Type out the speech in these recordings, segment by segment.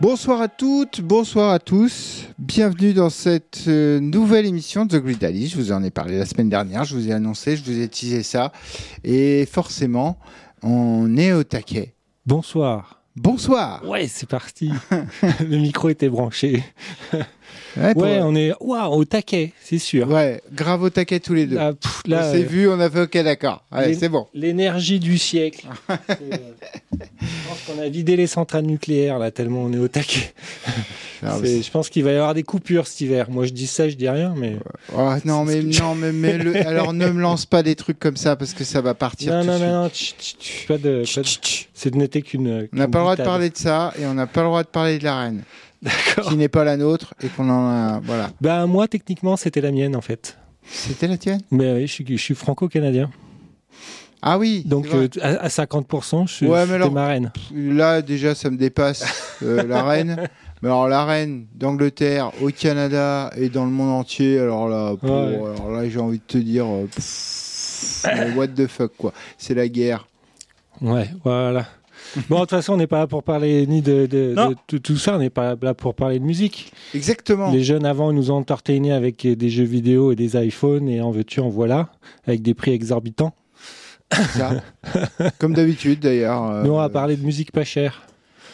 Bonsoir à toutes, bonsoir à tous. Bienvenue dans cette euh, nouvelle émission de The Grid Alley. Je vous en ai parlé la semaine dernière, je vous ai annoncé, je vous ai teasé ça. Et forcément, on est au taquet. Bonsoir. Bonsoir. Ouais, c'est parti. Le micro était branché. Ouais, pour- Ouais, on est waouh, au taquet, c'est sûr. ouais, grave au taquet tous les deux. Là, pff, on là, s'est euh, vu, on a fait OK, d'accord. Allez, les- c'est bon. L'énergie du siècle. Euh, je pense qu'on a vidé les centrales nucléaires là tellement on est au taquet. Ah, je pense qu'il va y avoir des coupures cet hiver. Moi je dis ça, je dis rien, mais Oh, non, mais non, mais, mais le- alors ne me lance pas des trucs comme ça parce que ça va partir. non tout non non non, pas de, c'est de n'était qu'une. On n'a pas le droit de parler de ça et on n'a pas le droit de parler de la reine, D'accord. qui n'est pas la nôtre et qu'on en a. Voilà. Bah moi techniquement c'était la mienne en fait. C'était la tienne? Mais oui, je suis, je suis franco-canadien. Ah oui. Donc euh, à, à 50%, je suis Ouais, ma reine. Là, déjà, ça me dépasse euh, la reine. Mais alors, la reine d'Angleterre, au Canada et dans le monde entier, alors là, pour- Ouais. alors là j'ai envie de te dire, euh, pff, what the fuck, quoi. C'est la guerre. Ouais, voilà. Bon, de toute façon, on n'est pas là pour parler ni de, de- Non. de tout, tout ça, on n'est pas là pour parler de musique. Exactement. Les jeunes avant ils nous ont entertainés avec des jeux vidéo et des iPhones et en veux-tu, en voilà, avec des prix exorbitants. Ça. Comme d'habitude, d'ailleurs. euh, Nous, on va parler de musique pas chère,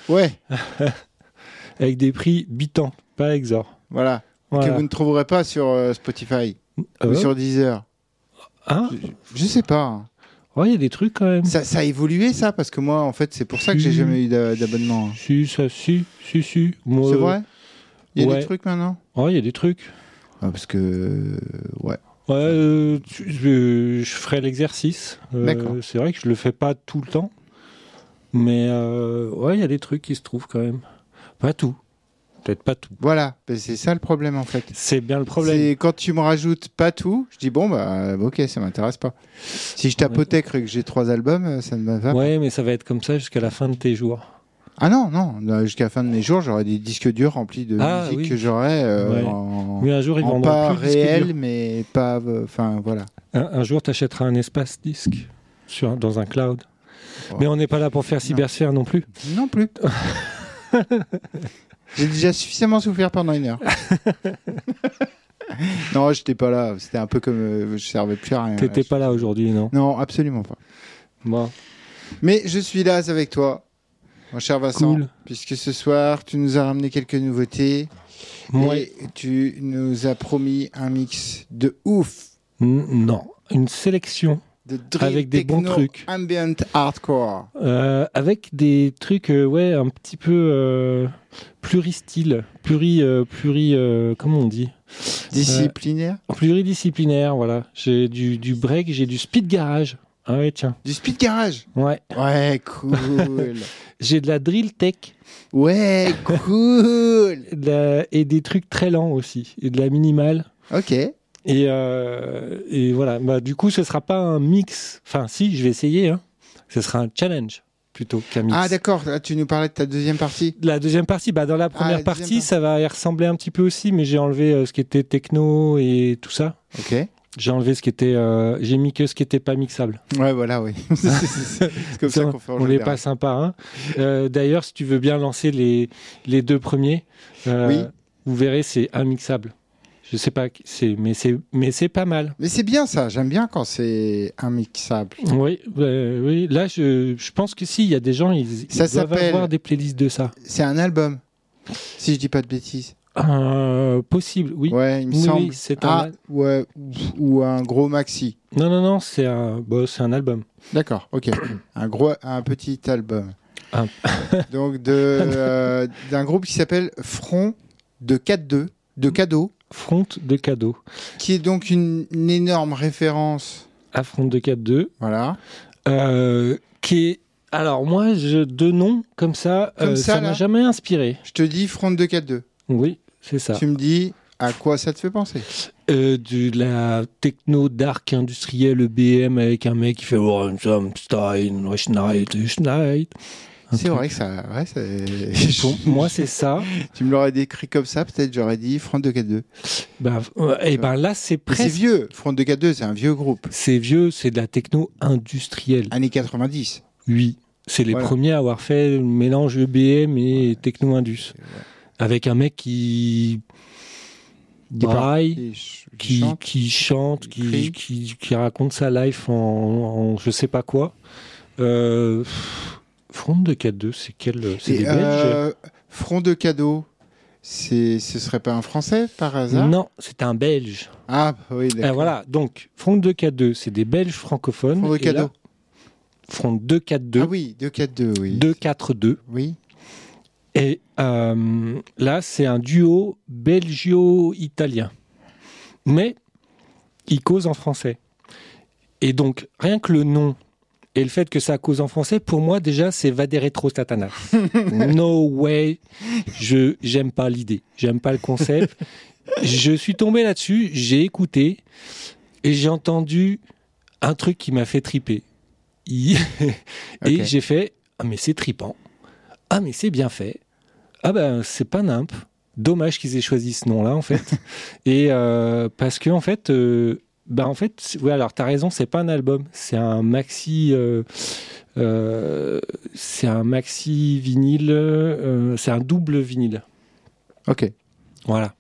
Ouais, avec des prix bitants, pas exor. voilà. Voilà. Que vous ne trouverez pas sur euh, Spotify Euh, ou sur Deezer. hein Je, je sais pas. hein. Ouais, il y a des trucs quand même. Ça, ça a évolué, ça Parce que moi, en fait, c'est pour ça que j'ai jamais eu d'a- d'abonnement. hein. Si, ça, si, si, si. C'est vrai? Il y a ouais. des trucs maintenant? Ouais, il y a des trucs. Ah, Parce que. euh, Ouais. Ouais, euh, je, je ferai l'exercice. Euh. C'est vrai que je le fais pas tout le temps. Mais euh, ouais, il y a des trucs qui se trouvent quand même. Pas tout. Peut-être pas tout. Voilà, Ben, c'est ça le problème en fait. C'est bien le problème. C'est quand tu me rajoutes pas tout, je dis bon bah ok ça m'intéresse pas. Si je t'apothèque et que j'ai trois albums, euh, ça ne va pas. Ouais, mais ça va être comme ça jusqu'à la fin de tes jours. Ah non non, jusqu'à la fin de mes jours j'aurai des disques durs remplis de Ah, musique oui. que j'aurai euh, Ouais. en, Mais un jour, ils en pas plus réel mais pas euh, enfin voilà. Un, un jour, tu achèteras un espace disque sur, dans un cloud. Oh. Mais on n'est pas là pour faire cybersphère non plus. Non plus. j'ai déjà suffisamment souffert pendant une heure. non, j'étais pas là. C'était un peu comme euh, je servais plus à rien. T'étais pas là aujourd'hui, non? Non, absolument pas. Bon, Mais je suis là avec toi, mon cher Vincent, Cool. puisque ce soir, tu nous as ramené quelques nouveautés et tu nous as promis un mix de ouf, non. Une sélection de drill Avec des bons trucs. ambient hardcore. Euh, avec des trucs, euh, ouais, un petit peu euh, pluristyle, pluri, pluri, comment on dit, Disciplinaire pluridisciplinaire, voilà. J'ai du, du break, j'ai du speed garage. Ah ouais, tiens. Du speed garage? Ouais. Ouais, cool J'ai de la drill tech Ouais, cool de la- et des trucs très lents aussi, et de la minimale. Ok. Et, euh, et voilà, bah, du coup, ce sera pas un mix. Enfin, si, je vais essayer. Hein. Ce sera un challenge plutôt qu'un mix. Ah d'accord, là, tu nous parlais de ta deuxième partie La deuxième partie, bah, dans la première la deuxième partie, partie. ça va y ressembler un petit peu aussi, mais j'ai enlevé euh, ce qui était techno et tout ça. Ok. J'ai enlevé ce qui était, euh, j'ai mis que ce qui était pas mixable. Ouais, voilà, oui. c'est comme ça qu'on fait en on n'est général. pas sympa. Hein. Euh, D'ailleurs, si tu veux bien lancer les, les deux premiers, euh, Oui. vous verrez, c'est immixable. Je sais pas, c'est, mais c'est, mais c'est pas mal. Mais c'est bien ça, j'aime bien quand c'est immixable. Oui, oui. Là, je, je pense que si, il y a des gens, ils, Ça ils doivent s'appelle- avoir des playlists de ça. C'est un album, si je dis pas de bêtises. Euh, possible, oui. Ouais, il me Oui, semble. oui, c'est ah, ouais, ou- un gros maxi. Non, non, non, c'est un, bah, c'est un album. D'accord, ok. un gros, un petit album. Donc de euh, d'un groupe qui s'appelle Front de 4-2, de cadeaux, Front de cadeau. qui est donc une, une énorme référence. Affront de 4-2. Voilà. Euh, qui est. Alors, moi, je, de nom, comme ça, Comme euh, ça, ça m'a jamais inspiré. Je te dis Front de 4-2. Oui, c'est ça. Tu me dis à quoi ça te fait penser? Euh, de la techno dark industrielle EBM avec un mec qui fait Oh, C'est vrai que ça. Ouais, moi, c'est ça. tu me l'aurais décrit comme ça, peut-être j'aurais dit Front de 4-2. Ben, euh, et ben là, c'est Mais c'est presque. vieux. Front de 4-2, c'est un vieux groupe. C'est vieux, c'est de la techno industrielle. Années 90. Oui. C'est les Voilà. premiers à avoir fait le mélange EBM et techno-indus. Avec un mec qui braille, Qui qui chante. qui chante, qui crie. qui, qui, qui raconte sa life en, en je sais pas quoi. Euh, Front de 4-2, c'est quel C'est des Belges euh, Front de cadeau, c'est, ce serait pas un Français par hasard? Non, c'est un Belge. Ah oui, d'accord. Ah, voilà, donc Front 2-4-2, c'est des Belges francophones. Front de cadeau. Front 2-4-2, Ah oui, 2-4-2, oui. 2-4-2. Oui. Et euh, là, c'est un duo belgio-italien. Mais ils causent en français. Et donc, rien que le nom et le fait que ça cause en français, pour moi, déjà, c'est Vaderetro Satanas. no way. Je j'aime pas l'idée. J'aime pas le concept. je suis tombé là-dessus, j'ai écouté et j'ai entendu un truc qui m'a fait triper. Il- et j'ai fait Ah, mais c'est tripant. Ah, mais c'est bien fait. Ah, ben, c'est pas nimp. Dommage qu'ils aient choisi ce nom-là, en fait. et euh, parce que, en fait, euh, bah, en fait, ouais, alors, t'as raison, c'est pas un album. C'est un maxi. euh, euh, c'est un maxi vinyle. euh, c'est un double vinyle. Ok. Voilà.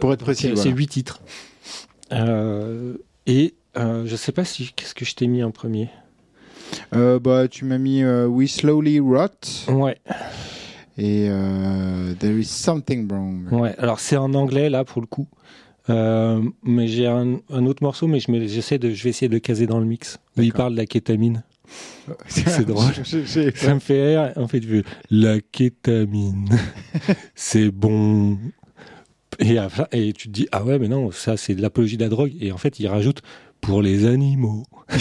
Pour être précis, c'est voilà. huit titres. Et je sais pas si qu'est-ce que je t'ai mis en premier? Bah, tu m'as mis We Slowly Rot Ouais, et euh, There is Something Wrong. ouais. Alors c'est en anglais là pour le coup. Euh, mais j'ai un, un autre morceau, mais je, mets- j'essaie de, je vais essayer de le caser dans le mix. Où il parle de la kétamine. C'est drôle. J'ai- j'ai- Ça me fait rire. En fait, la kétamine, c'est bon. Et, et tu te dis, ah ouais, mais non, ça c'est de l'apologie de la drogue. Et en fait, il rajoute pour les animaux.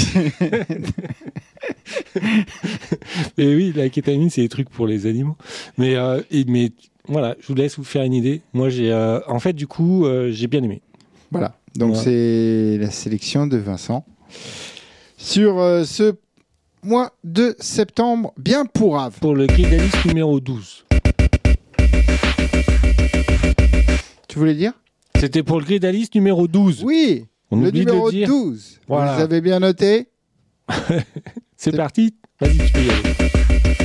et oui, la kétamine, c'est des trucs pour les animaux. Mais, euh, et- mais voilà, je vous laisse vous faire une idée. Moi, j'ai, euh, en fait, du coup, euh, j'ai bien aimé. Voilà. Donc, c'est la sélection de Vincent. Sur ce mois de septembre, bien pourrave. Pour le Gridalice numéro 12. Tu voulais dire? C'était pour le Gridalice numéro 12. Oui, On le oublie de numéro le dire. 12. Voilà. Vous avez bien noté C'est parti Vas-y, tu peux y aller.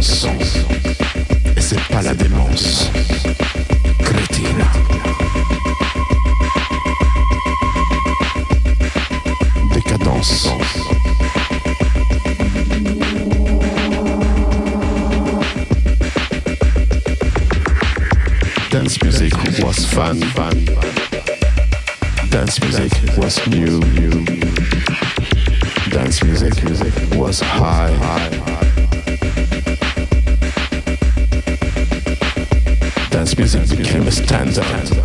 Et Sometimes.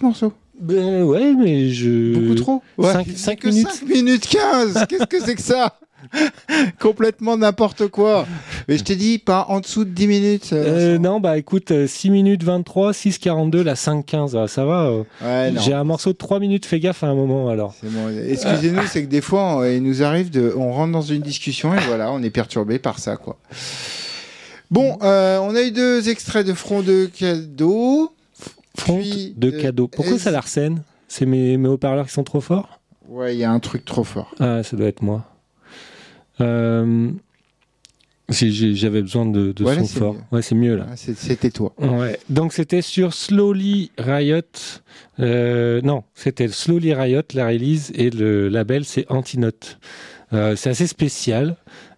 Ce morceau. Ben ouais, mais je. Beaucoup trop. cinq- c'est cinq que minutes. 5 minutes 15. Qu'est-ce que c'est que ça? Complètement n'importe quoi. Mais je t'ai dit, pas en dessous de 10 minutes. Euh, non, bah écoute, euh, 6 minutes 23, 6 42, la 5 15, ah, ça va. euh. Ouais. J'ai un morceau de 3 minutes, fais gaffe à un moment alors. Bon. Excusez-nous, c'est que des fois, on- il nous arrive de, on rentre dans une discussion et voilà, on est perturbé par ça, quoi. Bon, euh, on a eu deux extraits de front de cadeau. Front Puis, de euh, cadeau. Pourquoi ça l'arsène C'est mes, mes haut-parleurs qui sont trop forts Ouais, il y a un truc trop fort. Ah, ça doit être moi. Euh, si J'avais besoin de, de Voilà, son fort. mieux. Ouais, c'est mieux là. Ah, C'était toi. Ouais. Donc c'était sur Slowly Riot. Euh, non, c'était Slowly Riot, la release, et le label c'est Antinote. Euh, c'est assez spécial.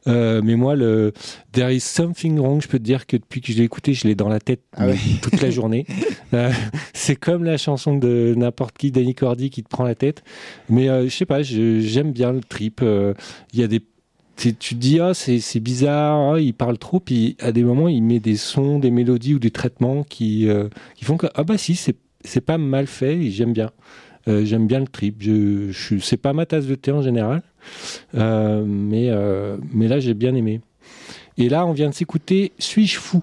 Euh, mais moi, le There is something wrong, je peux te dire que depuis que je l'ai écouté, je l'ai dans la tête Ah ouais. toute la journée. Euh, c'est comme la chanson de n'importe qui, Danny Cordy, qui te prend la tête. Mais euh, je sais pas, j'aime bien le trip. Il y a des tu te dis ah c'est bizarre ah, il parle trop puis à des moments il met des sons des mélodies ou des traitements qui qui font que ah bah si c'est c'est pas mal fait et j'aime bien Euh, j'aime bien le trip je, je c'est pas ma tasse de thé en général Euh, mais euh, mais là j'ai bien aimé et là on vient de s'écouter suis-je fou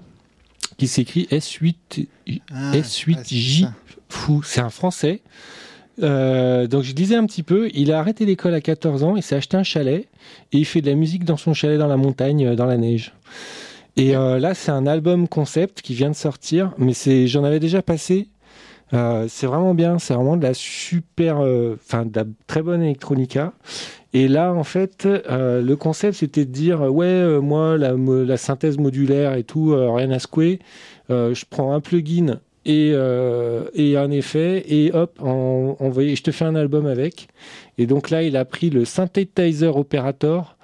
qui s'écrit S8 Ah, S8J. ah, fou. C'est un Français. Euh, donc je disais un petit peu, il a arrêté l'école à 14 ans, il s'est acheté un chalet et il fait de la musique dans son chalet dans la montagne, dans la neige. Et euh, là, c'est un album concept qui vient de sortir, mais c'est, j'en avais déjà passé. Euh, c'est vraiment bien, c'est vraiment de la super, euh, enfin de la très bonne électronica. Et là, en fait, euh, le concept, c'était de dire, ouais, moi, la, synthèse modulaire et tout, rien à secouer. Je prends un plugin et, et un effet, et hop, en, envoyé, je te fais un album avec. Et donc là, il a pris le synthesizer operator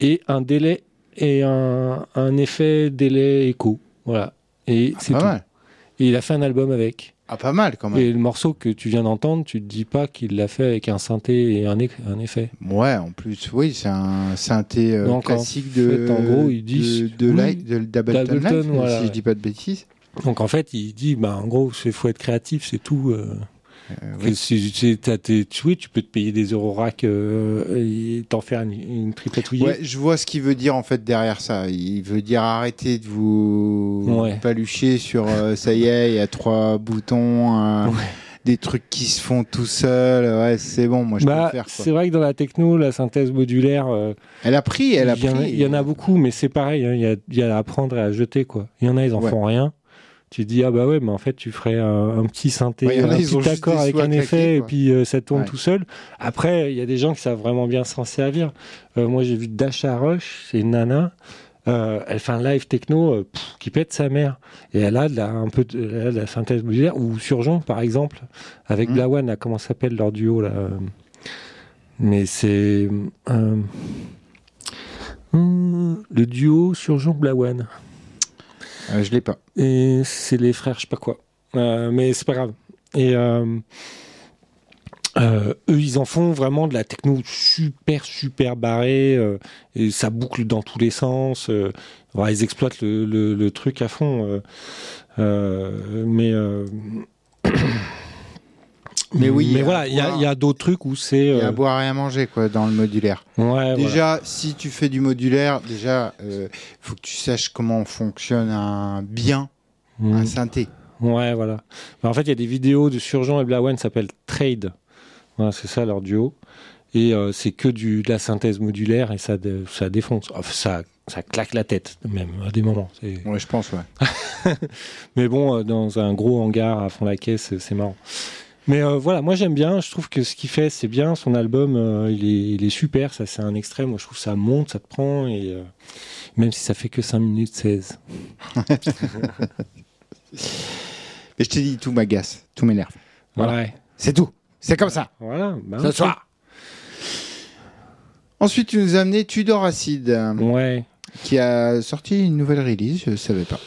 et un délai et un, un effet délai écho. Voilà. Et c'est Pas tout. mal. Et il a fait un album avec. Ah, pas mal quand même. Et le morceau que tu viens d'entendre, tu te dis pas qu'il l'a fait avec un synthé et un, effet? Ouais, en plus, oui, c'est un synthé euh, Donc, en classique de, fait, en gros, ils disent- de, de, oui, de d'Ableton Live, voilà, si ouais. je dis pas de bêtises. Donc en fait, il dit, bah, en gros, il faut être créatif, c'est tout. euh. Euh, Que si- si t'as tes- tu- oui, tu peux te payer des euros rack euh, et t'en faire une, une. Ouais, je vois ce qu'il veut dire en fait derrière ça. Il veut dire arrêtez de vous Ouais. palucher sur euh, ça y est, il y a trois boutons, Ouais. des trucs qui se font tout seuls. Ouais, c'est bon, moi je peux Bah, le faire. c'est vrai que dans la techno, la synthèse modulaire, euh, Elle a pris, elle a il, pris. il y en a beaucoup, mais c'est pareil, hein, il y, a, y a à apprendre et à jeter. quoi. Il y en a, ils en Ouais. font rien. Tu te dis, ah bah ouais, mais en fait, tu ferais un, un petit synthé, Ouais, un ils petit accord avec un effet, et puis euh, ça tourne Ouais. tout seul. Après, il y a des gens qui savent vraiment bien s'en servir. Euh, moi, j'ai vu Dasha Rush, c'est une nana. euh, elle fait un live techno euh, pff, qui pète sa mère. Et elle a de la, un peu de, la synthèse modulaire. Ou Surgeon, par exemple, avec Mhm. Blawan, comment s'appelle leur duo là Mais c'est. hum, le duo Surgeon Blawan. Euh, je l'ai pas. Et c'est les frères, je sais pas quoi. Euh, mais c'est pas grave. Et euh, euh, eux, ils en font vraiment de la techno super, super barrée. et ça boucle dans tous les sens. ils exploitent le, le- truc à fond. mais. euh, Mais oui, mais voilà, il y a, d'autres trucs où c'est. Il y a euh, à boire et à manger quoi dans le modulaire. ouais, Déjà, si tu fais du modulaire, déjà, il faut que tu saches comment fonctionne un bien voilà. un synthé. Ouais, voilà. Bah, en fait, il y a des vidéos de Surgeon et Blawan qui s'appellent Trade. Voilà, c'est ça leur duo. Et euh, c'est que du, de la synthèse modulaire et ça, ça défonce. Enfin, ça, ça claque la tête, même, à des moments. Ouais, je pense, ouais. Mais bon, euh, dans un gros hangar à fond la caisse, c'est marrant. Mais euh, voilà, moi j'aime bien. Je trouve que ce qu'il fait, c'est bien. Son album, euh, il, est, il est super. Ça, c'est un extrait. Moi, je trouve que ça monte, ça te prend. Et euh, même si ça fait que 5 minutes 16. Mais je t'ai dit, tout m'agace, tout m'énerve. Voilà. Ouais. C'est tout. C'est comme ça. Voilà. bah, Ce soir. Ensuite, tu nous as amené Tudor Acid, Ouais. qui a sorti une nouvelle release, je savais pas.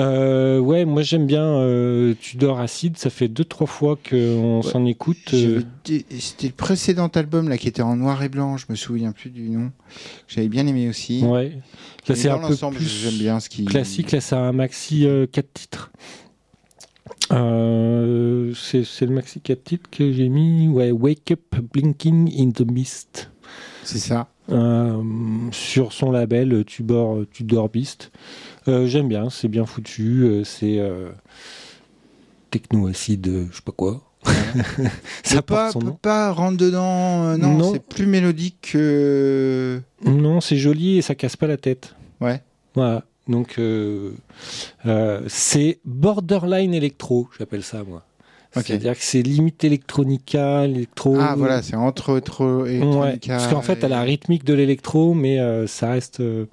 Euh, ouais, moi j'aime bien euh, Tudor Acid. Ça fait deux trois fois qu'on Ouais. s'en écoute. Euh, C'était le précédent album là qui était en noir et blanc, je me souviens plus du nom. J'avais bien aimé aussi. ouais. Là c'est un peu plus j'aime bien ce qui classique. Là c'est un maxi 4 titres. Euh, c'est c'est le maxi 4 titres que j'ai mis. Ouais, Wake Up Blinking in the Mist. C'est ça. Euh, sur son label Tudor, Tudor Beast. Euh, J'aime bien, c'est bien foutu. euh, c'est techno-acide, je sais pas quoi. Ça Peut pas, peut pas rentrer dedans. euh, non, Non. c'est plus mélodique que. Non, c'est joli et ça casse pas la tête. Ouais. Voilà. Donc, euh, euh, c'est borderline électro, j'appelle ça, moi. C'est-à-dire que c'est limite électronica, électro. Ah voilà, c'est entre trop Ouais, électronica parce qu'en fait, elle a la rythmique de l'électro, mais euh, ça reste, euh,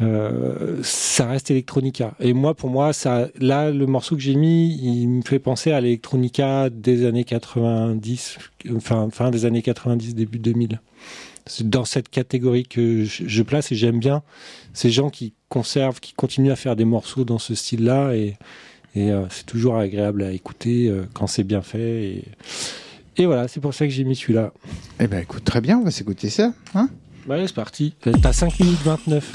euh, ça reste électronica. Et moi, pour moi, ça, là, le morceau que j'ai mis, il me fait penser à l'électronica des années 90, enfin, fin des années 90, début 2000. C'est dans cette catégorie que je, je place et j'aime bien ces gens qui conservent, qui continuent à faire des morceaux dans ce style-là et, et euh, c'est toujours agréable à écouter euh, quand c'est bien fait. Et, et voilà, c'est pour ça que j'ai mis celui-là. Eh ben écoute, très bien, on va s'écouter ça. Hein? Bah allez, c'est parti. T'as 5 minutes 29.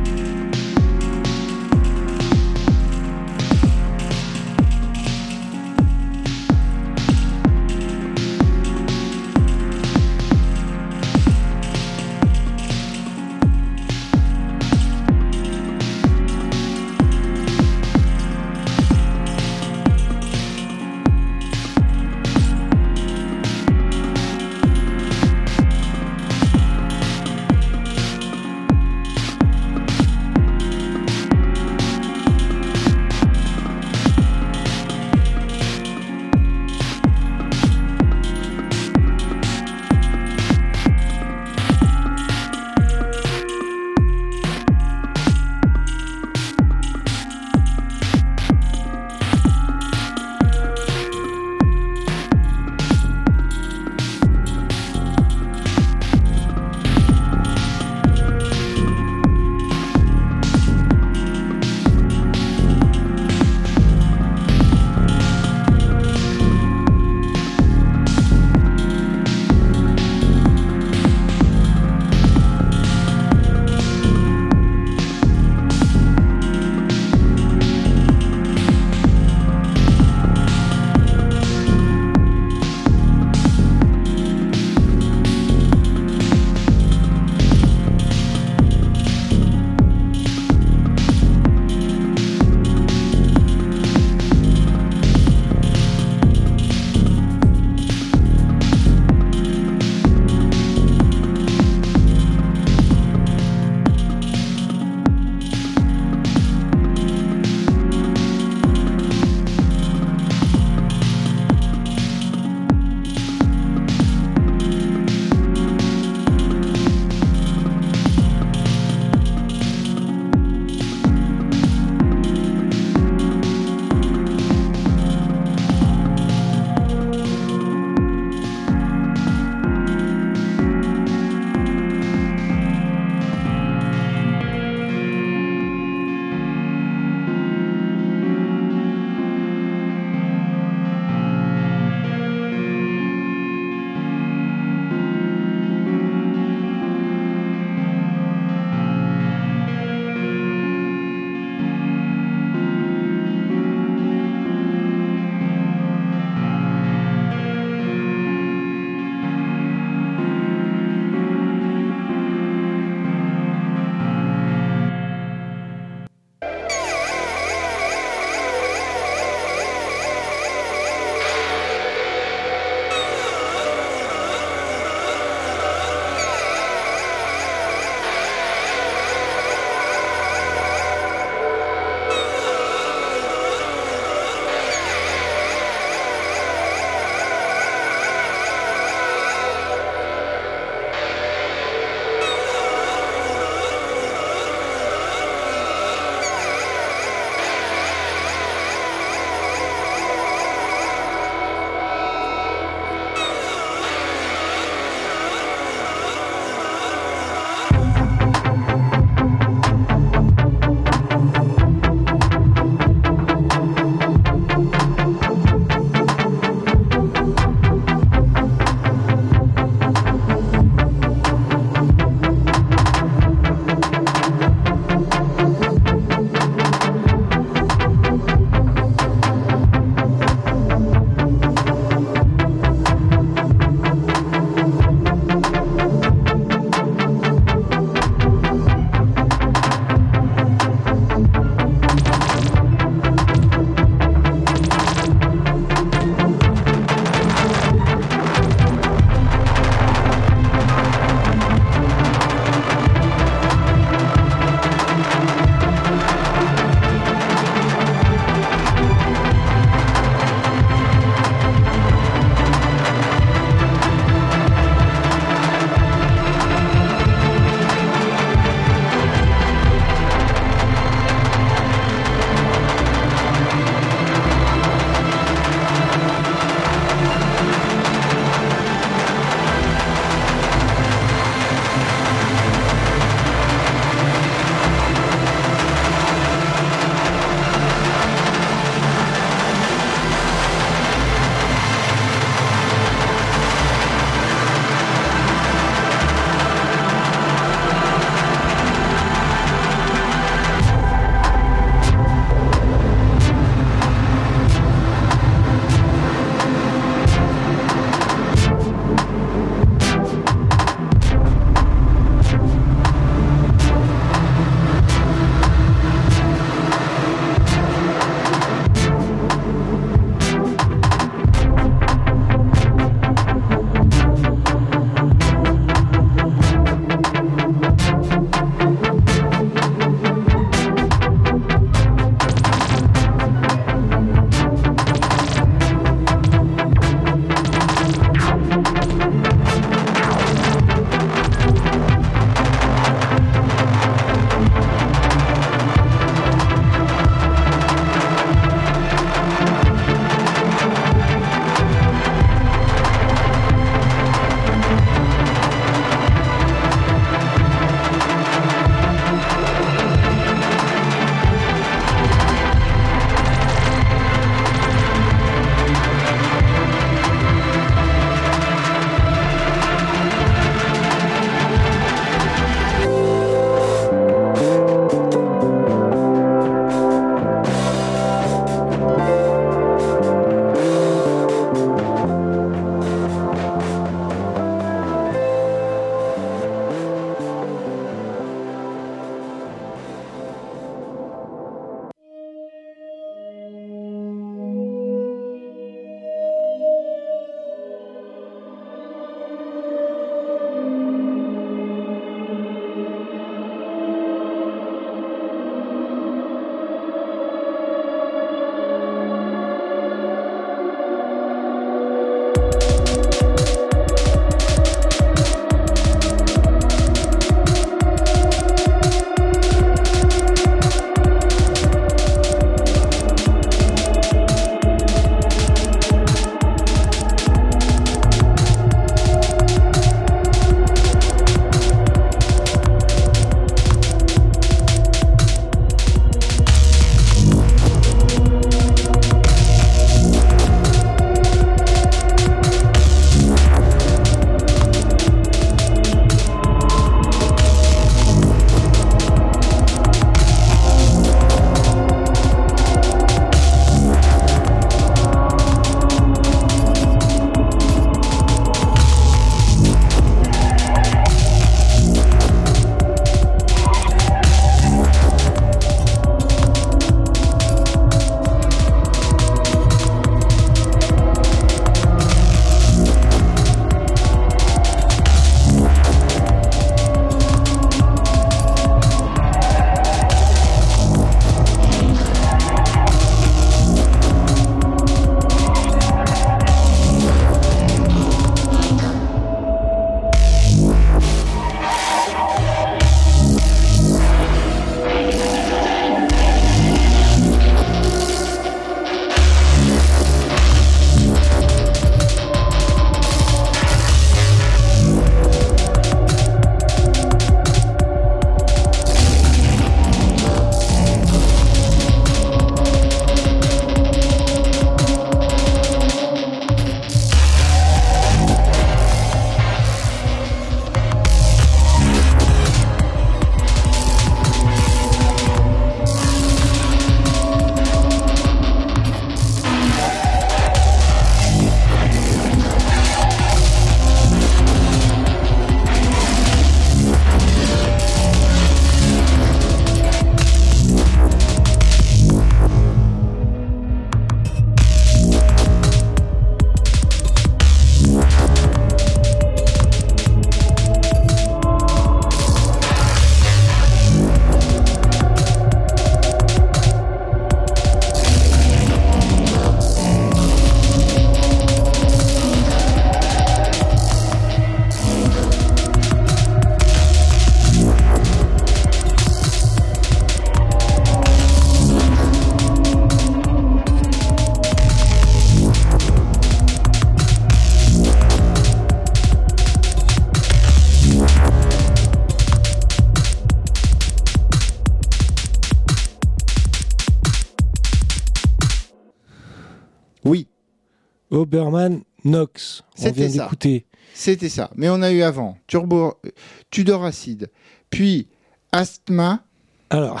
Oberman Knox. On C'était vient ça. d'écouter. C'était ça. Mais on a eu avant Turbo, euh, Tudor Acid, puis Asthma, Alors,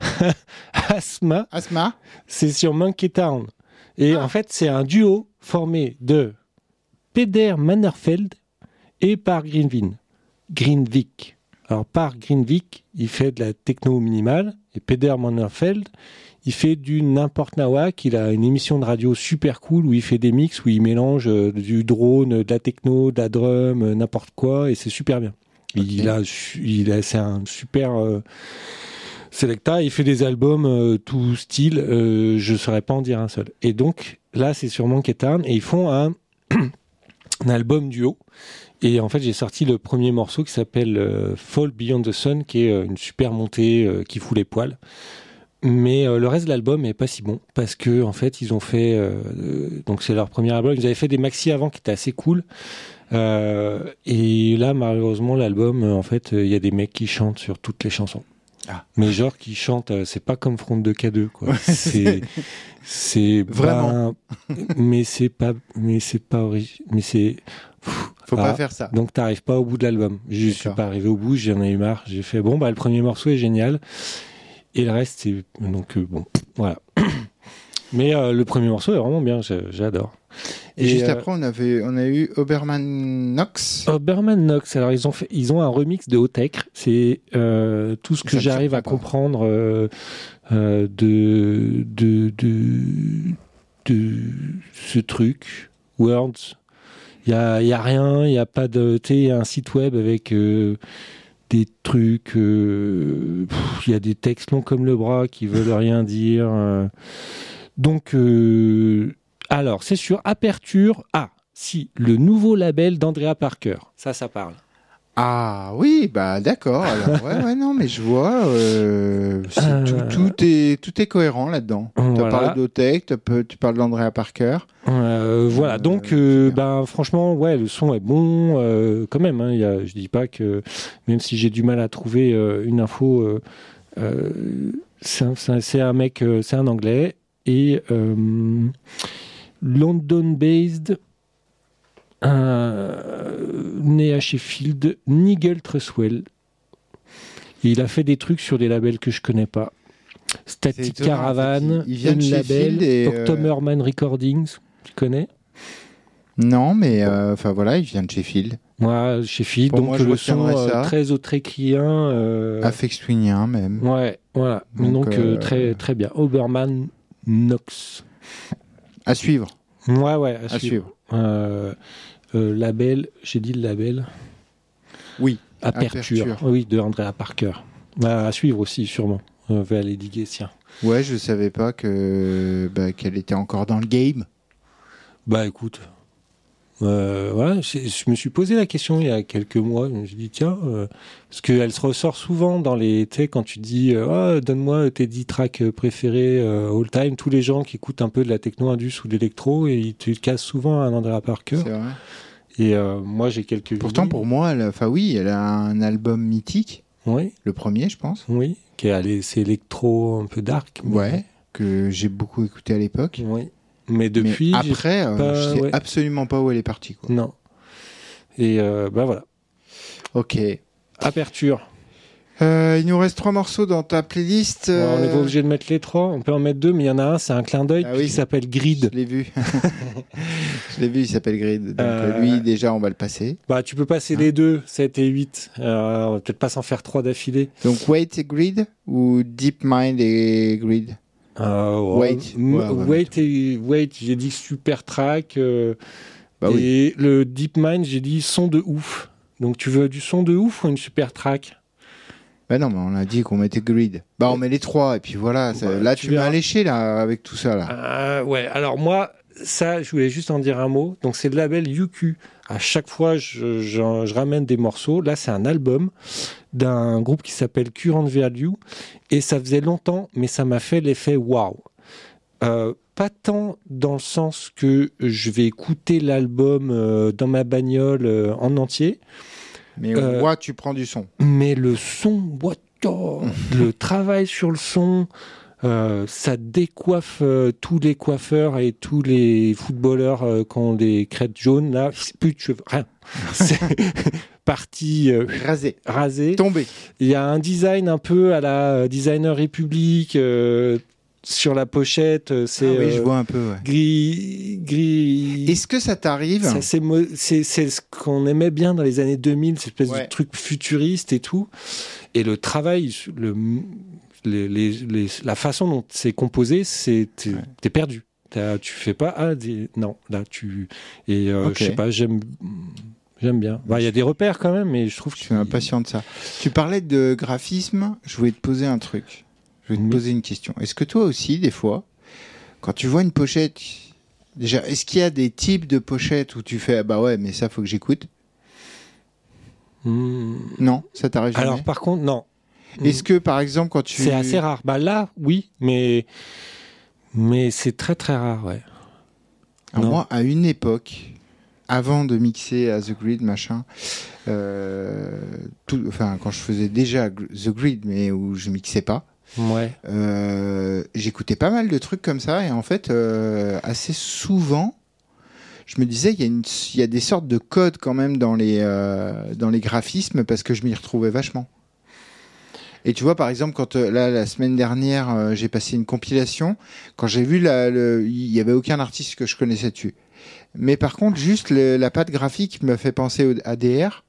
Asthma, Asthma, c'est sur Monkey Town. Et Ah. en fait, c'est un duo formé de Peder Mannerfeld et Par Greenvin. Greenvik. Alors, Par Greenvik, il fait de la techno minimale. Et Peder Mannerfeld, il fait du n'importe nawak. Il a une émission de radio super cool où il fait des mix, où il mélange euh, du drone, de la techno, de la drum, euh, n'importe quoi. Et c'est super bien. Il a, il a, c'est un super euh, Selecta. Il fait des albums euh, tout style. euh, je saurais pas en dire un seul. Et donc là, c'est sur Monkey Town et ils font un, un album duo. Et en fait, j'ai sorti le premier morceau qui s'appelle Fall Beyond the Sun, qui est une super montée qui fout les poils. Mais euh, le reste de l'album est pas si bon parce que en fait, ils ont fait euh, euh, donc c'est leur premier album. Ils avaient fait des maxi avant qui étaient assez cool. Euh, et là, malheureusement, l'album, en fait, il y a des mecs qui chantent sur toutes les chansons. Ah. Mais genre qui chantent, c'est pas comme Front de K2 quoi. c'est c'est Vraiment. mais c'est pas mais c'est pas original. Mais c'est faut Ah. pas faire ça. donc t'arrives pas au bout de l'album. Je suis pas arrivé au bout, j'en ai eu marre. J'ai fait bon bah le premier morceau est génial et le reste c'est donc euh, bon voilà. Mais euh, le premier morceau est vraiment bien, j'adore. Et, juste euh, après, on, avait, on a eu Oberman Knox. Oberman Knox, alors ils ont fait, ils ont un remix de Hotech. C'est euh, tout ce que j'arrive à pas. comprendre de, de de de ce truc Words. Il y a, y a rien, il y a pas de, tu un site web avec des trucs. euh, Il y a des textes longs comme le bras qui veulent rien dire. euh. Donc, euh, alors, c'est sur Aperture. Ah, si, le nouveau label d'Andrea Parker. Ça, ça parle. Ah oui, bah d'accord. Ouais, ouais, non, mais je vois. euh, c'est Euh. tout, tout, est, tout est cohérent là-dedans. Tu as parlé d'Otech, tu parles d'Andrea Parker. Euh, voilà, donc ben franchement, ouais, le son est bon quand même. Hein, y a, je dis pas que même si j'ai du mal à trouver une info, c'est un, mec, c'est un anglais et London-based, né à Sheffield, Nigel Tresswell. Et il a fait des trucs sur des labels que je connais pas. Static. Caravan, Unlabel, Sheffield et, euh, Octoberman Recordings, tu connais? Non, mais euh, enfin voilà, il vient de Sheffield. Moi, Sheffield, Pour donc moi, je le son euh, très autréquien. euh, Afex Twinien même. ouais, voilà. Donc, Donc, euh, euh, très, très bien. Oberman Knox. À suivre. Ouais, ouais, à, À suivre. suivre. Euh, euh, label, j'ai dit le label. Oui. Aperture. Aperture. Oui, de Andrea Parker. Bah, à suivre aussi, sûrement. On va aller diguer, tiens. Ouais, je savais pas que bah, qu'elle était encore dans le game. Bah écoute, euh, voilà, je me suis posé la question il y a quelques mois. Je me suis dit, tiens, euh, parce qu'elle se ressort souvent dans les. Tu sais, quand tu dis, euh, Ah, donne-moi tes 10 tracks préférés euh, all time, tous les gens qui écoutent un peu de la techno-indus ou de l'électro, et ils te cassent souvent un Andrea Parker. C'est vrai. Et euh, moi, j'ai quelques. Pourtant, pour moi, elle, a- enfin oui, elle a un album mythique, Oui, le premier, je pense. oui. Qui est allé, c'est électro un peu dark. mais- Ouais. Que j'ai beaucoup écouté à l'époque. Oui. Mais depuis. Mais après, euh, pas- je sais ouais. absolument pas où elle est partie. Quoi. Non. Et euh, bah voilà. Ok. Aperture. Euh, il nous reste trois morceaux dans ta playlist. On n'est pas euh, obligé de mettre les trois, on peut en mettre deux, mais il y en a un, c'est un clin d'œil Ah oui. qui s'appelle Grid. Je l'ai vu. je l'ai vu, il s'appelle Grid. Donc Euh, lui, déjà, on va le passer. Bah, tu peux passer Hein les deux, 7 et 8. Euh, on va peut-être pas s'en faire trois d'affilée. Donc Wait et Grid ou Deep Mind et Grid? Wait. Ouais, wait, et, wait, j'ai dit super track. Bah oui. et le Deep Mind, j'ai dit son de ouf. Donc tu veux du son de ouf ou une super track? Bah non, mais on a dit qu'on mettait Grid. Bah on met les trois et puis voilà. ça- Bah, là, tu tu, m'as alléché là avec tout ça là. Euh, ouais, alors moi, ça, je voulais juste en dire un mot. Donc, c'est le label UQ. À chaque fois, je, je- je ramène des morceaux. Là, c'est un album d'un groupe qui s'appelle Current Value. Et ça faisait longtemps, mais ça m'a fait l'effet waouh. Euh, pas tant dans le sens que je vais écouter l'album euh, dans ma bagnole euh, en entier, Mais euh, moi, tu prends du son. mais le son, what the- le travail sur le son, Euh, ça décoiffe euh, tous les coiffeurs et tous les footballeurs euh, qui ont des crêtes jaunes. Là, plus de cheveux, rien. C'est parti Rasé, rasé. tombé. Il y a un design un peu à la designer République sur la pochette. euh, C'est Ah oui, je euh, vois un peu. ouais. gris, gris. Est-ce que ça t'arrive Ça, c'est ce qu'on aimait bien dans les années 2000, cette espèce Ouais. de truc futuriste et tout. Et le travail, le, les, les- les- la façon dont c'est composé, c'est t'es Ouais. perdu. T'as- tu fais pas ah des- non là tu et euh, je sais pas j'aime j'aime bien. Bah, Il y a des repères quand même, mais je trouve que Je suis impatient de ça. Tu parlais de graphisme, je voulais te poser un truc. Je vais te poser une question. Est-ce que toi aussi, des fois, quand tu vois une pochette, déjà, est-ce qu'il y a des types de pochettes où tu fais, ah bah ouais, mais ça, faut que j'écoute? Hmm. Non, ça t'arrive jamais? Alors par contre non. Est-ce que, par exemple, quand tu... C'est assez rare. Bah là, oui, mais mais c'est très très rare, ouais. Alors Non. moi, à une époque, avant de mixer à The Grid, machin, euh, tout, enfin, quand je faisais déjà The Grid, mais où je mixais pas, Ouais. euh, j'écoutais pas mal de trucs comme ça, et en fait, euh, assez souvent, je me disais, il y, a une- il y a des sortes de codes quand même dans les, euh, dans les graphismes, parce que je m'y retrouvais vachement. Et tu vois, par exemple, quand là, la semaine dernière, j'ai passé une compilation, quand j'ai vu, il y avait aucun artiste que je connaissais dessus. Mais par contre, juste le- la patte graphique m'a fait penser au, à DR,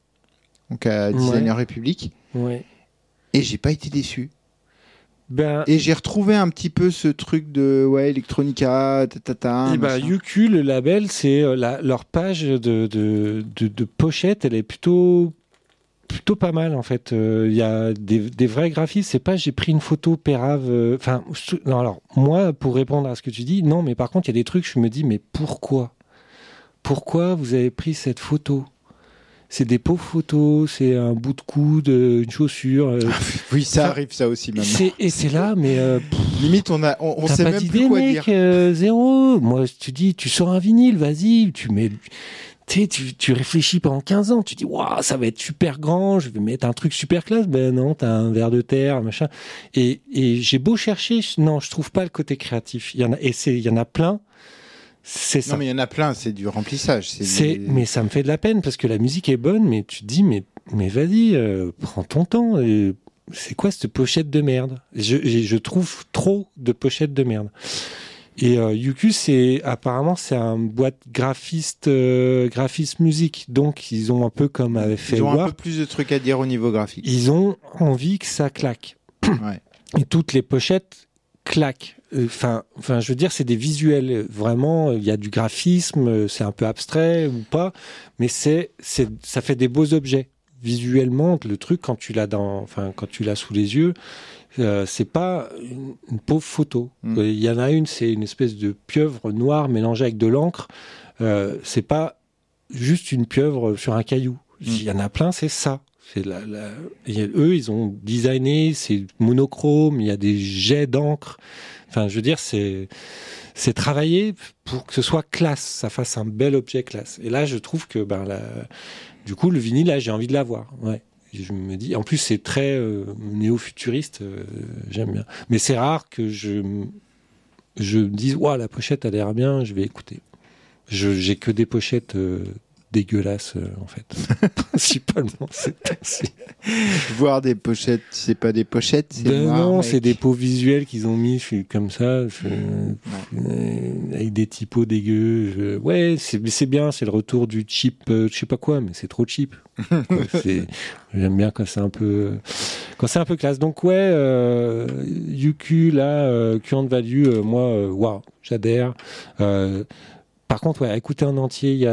donc à Designer République, Ouais. et j'ai pas été déçu. Ben, Et j'ai retrouvé un petit peu ce truc de ouais Electronica, tatata. Eh ben. Yuku, le label, c'est euh, la- leur page de, de, de, de pochette, elle est plutôt plutôt pas mal en fait. Euh, Il y a des, des vrais graphismes. C'est pas j'ai pris une photo pérave. euh, Enfin, non alors moi pour répondre à ce que tu dis, non mais par contre il y a des trucs je me dis mais pourquoi? Pourquoi vous avez pris cette photo? C'est des pauvres photos, c'est un bout de coude, euh, une chaussure. euh, Oui, ça arrive ça aussi maintenant. et c'est là mais euh, Limite, on a, on, on sait pas même plus quoi mec, dire. euh, zéro. Moi, tu dis, tu sors un vinyle, vas-y, tu mets, tu tu, réfléchis pendant 15 ans, tu dis, waouh, ça va être super grand, je vais mettre un truc super classe. Ben non, t'as un verre de terre, machin. Et, et j'ai beau chercher, non, je trouve pas le côté créatif. Il y en a, et il y en a plein. C'est ça. Non, mais il y en a plein, c'est du remplissage. C'est des- mais ça me fait de la peine parce que la musique est bonne, mais tu te dis, mais, mais vas-y, euh, prends ton temps. et c'est quoi cette pochette de merde? Je, trouve trop de pochettes de merde. Et euh, Yuku, c'est apparemment c'est un boîte graphiste, euh, graphiste musique. Donc ils ont un peu comme avait fait Ils ont un peu plus de trucs à dire au niveau graphique. ils ont envie que ça claque. Ouais. Et toutes les pochettes claquent. Euh, Enfin, enfin, je veux dire, c'est des visuels. Vraiment, il y a du graphisme, euh, c'est un peu abstrait ou pas, mais c'est, c'est, ça fait des beaux objets. Visuellement, le truc quand tu l'as dans, enfin, quand tu l'as sous les yeux, euh, c'est pas une, une pauvre photo. Mm. Euh, Il y en a une, c'est une espèce de pieuvre noire mélangée avec de l'encre. Euh, c'est pas juste une pieuvre sur un caillou. Mm. Il y en a plein, c'est ça. C'est la, la- et eux, ils ont designé, c'est monochrome, il y a des jets d'encre. Enfin, je veux dire, c'est c'est travaillé pour que ce soit classe, ça fasse un bel objet classe. Et là, je trouve que ben du coup, le vinyle, là, j'ai envie de l'avoir. Ouais. Je me dis, en plus, c'est très euh, néo-futuriste, euh, j'aime bien. Mais c'est rare que je je me dise, waouh, la pochette a l'air bien, je vais écouter. Je j'ai que des pochettes euh, dégueulasses, euh, en fait. Principalement, c'est ainsi. Voir des pochettes, c'est pas des pochettes, c'est Ben noir, non, mec. c'est des pauvres visuels qu'ils ont mis je suis comme ça, je- euh, avec des typos dégueux. je- Ouais, c'est c'est bien, c'est le retour du cheap, euh, je sais pas quoi, mais c'est trop cheap. C'est- J'aime bien quand c'est un peu, quand c'est un peu classe. Donc ouais, euh, Yuku là, euh, Current Value, euh, moi, euh, waouh, j'adhère. Euh, par contre, ouais, écouter en entier, il y a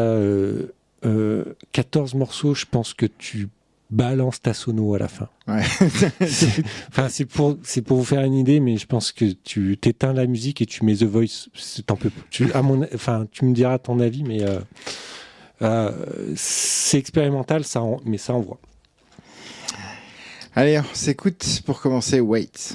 euh, euh, 14 morceaux. Je pense que tu balances ta sono à la fin. Ouais. Enfin, c'est pour, c'est pour vous faire une idée, mais je pense que tu t'éteins la musique et tu mets The Voice. c'est- T'en peux, tu, à mon, enfin, tu me diras ton avis, mais euh, euh, c'est expérimental, ça, en- mais ça envoie. Allez, on s'écoute pour commencer. Wait.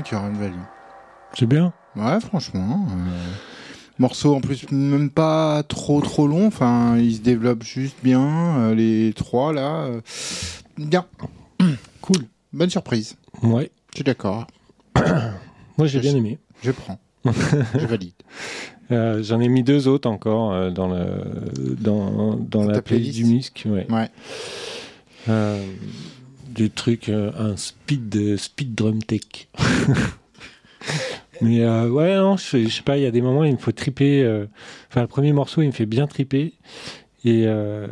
Hein, Current Valley. C'est bien. Ouais, franchement. euh, Morceau en plus même pas trop trop long. Enfin, il se développe juste bien. euh, les trois là, euh, bien. Cool. Bonne surprise. Ouais. Je suis d'accord. Moi, j'ai bien aimé. Je prends. je valide. Euh, J'en ai mis deux autres encore euh, dans, le, dans, dans Dans la playlist du Musc. Ouais. Ouais. Euh, du truc, euh, un speed, speed drum tech. Mais euh, ouais, non, je, je sais pas, il y a des moments, il me faut triper. euh, Enfin, le premier morceau, il me fait bien triper. Et, euh,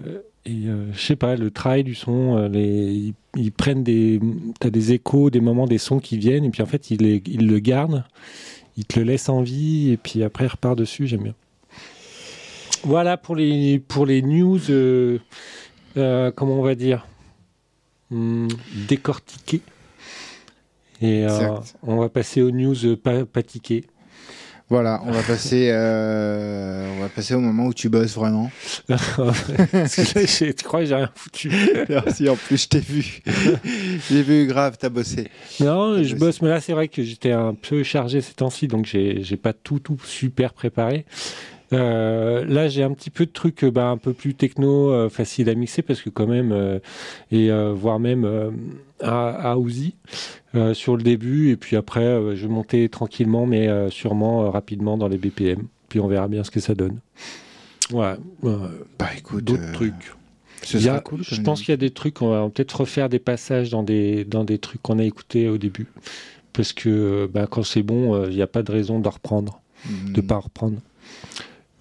et je sais pas, le travail du son, ils, prennent des. T'as des échos, des moments, des sons qui viennent, et puis en fait, ils, ils le gardent, ils te le laissent en vie, et puis après, ils repartent dessus, j'aime bien. Voilà pour les, pour les news, comment on va dire, hum, décortiquées. Et euh, on va passer aux news euh, pas, pas tiquées. Voilà, on va passer, euh, on va passer au moment où tu bosses vraiment. Parce que là, j'ai- tu crois que j'ai rien foutu Merci. En plus, je t'ai vu. J'ai vu grave, t'as bossé. Non, je bossé. bosse, mais là c'est vrai que j'étais un peu chargé ces temps-ci, donc j'ai j'ai pas tout tout super préparé. Euh, là, j'ai un petit peu de trucs euh, bah, un peu plus techno, euh, facile à mixer parce que quand même, euh, et voire même à, à Uzi sur le début, et puis après, je monter tranquillement, mais sûrement rapidement dans les BPM. Puis on verra bien ce que ça donne. Ouais, Bah écoute, d'autres trucs. ce a- cool. je pense qu'il y a des trucs, on va peut-être refaire des passages dans des, dans des trucs qu'on a écoutés au début. Parce que bah, quand c'est bon, il n'y a pas de raison de reprendre, de Mm. pas reprendre.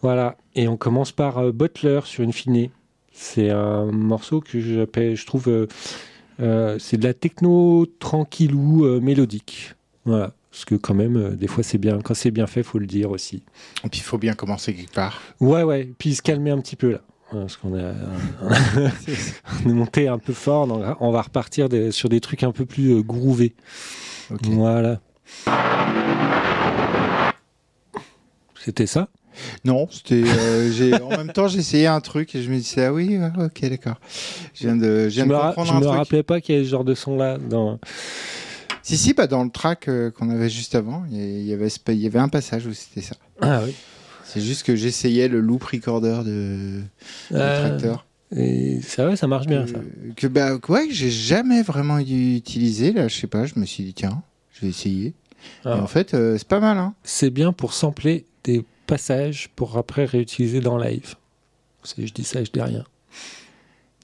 Voilà, et on commence par euh, Butler sur une finée. C'est un morceau que j'appelle, je trouve, euh, euh, c'est de la techno tranquillou, euh, mélodique. Voilà, parce que quand même, euh, des fois c'est bien, quand c'est bien fait, faut le dire aussi. Et puis il faut bien commencer quelque part. Ouais, ouais, puis se calmer un petit peu là. Parce qu'on a, on est monté un peu fort, donc on va repartir des- sur des trucs un peu plus groovés. Voilà. C'était ça? Non, c'était. euh, j'ai en même temps, j'ai essayé un truc et je me disais ah oui, ouais, ok, d'accord. Je viens de, je de ra- comprendre je un me truc. rappelais pas qu'il y avait ce genre de son là. Dans... Si si, bah dans le track euh, qu'on avait juste avant, il y- avait, il y avait un passage où c'était ça. Ah oui. C'est juste que j'essayais le loop recorder de, de Euh, tracteur. et c'est vrai, ça marche bien que, ça. que, bah ouais, que j'ai jamais vraiment utilisé là. Je sais pas, je me suis dit tiens, je vais essayer. Et Alors, en fait, euh, c'est pas mal. Hein. C'est bien pour sampler des passages pour après réutiliser dans live. C'est- Je dis ça, je dis rien.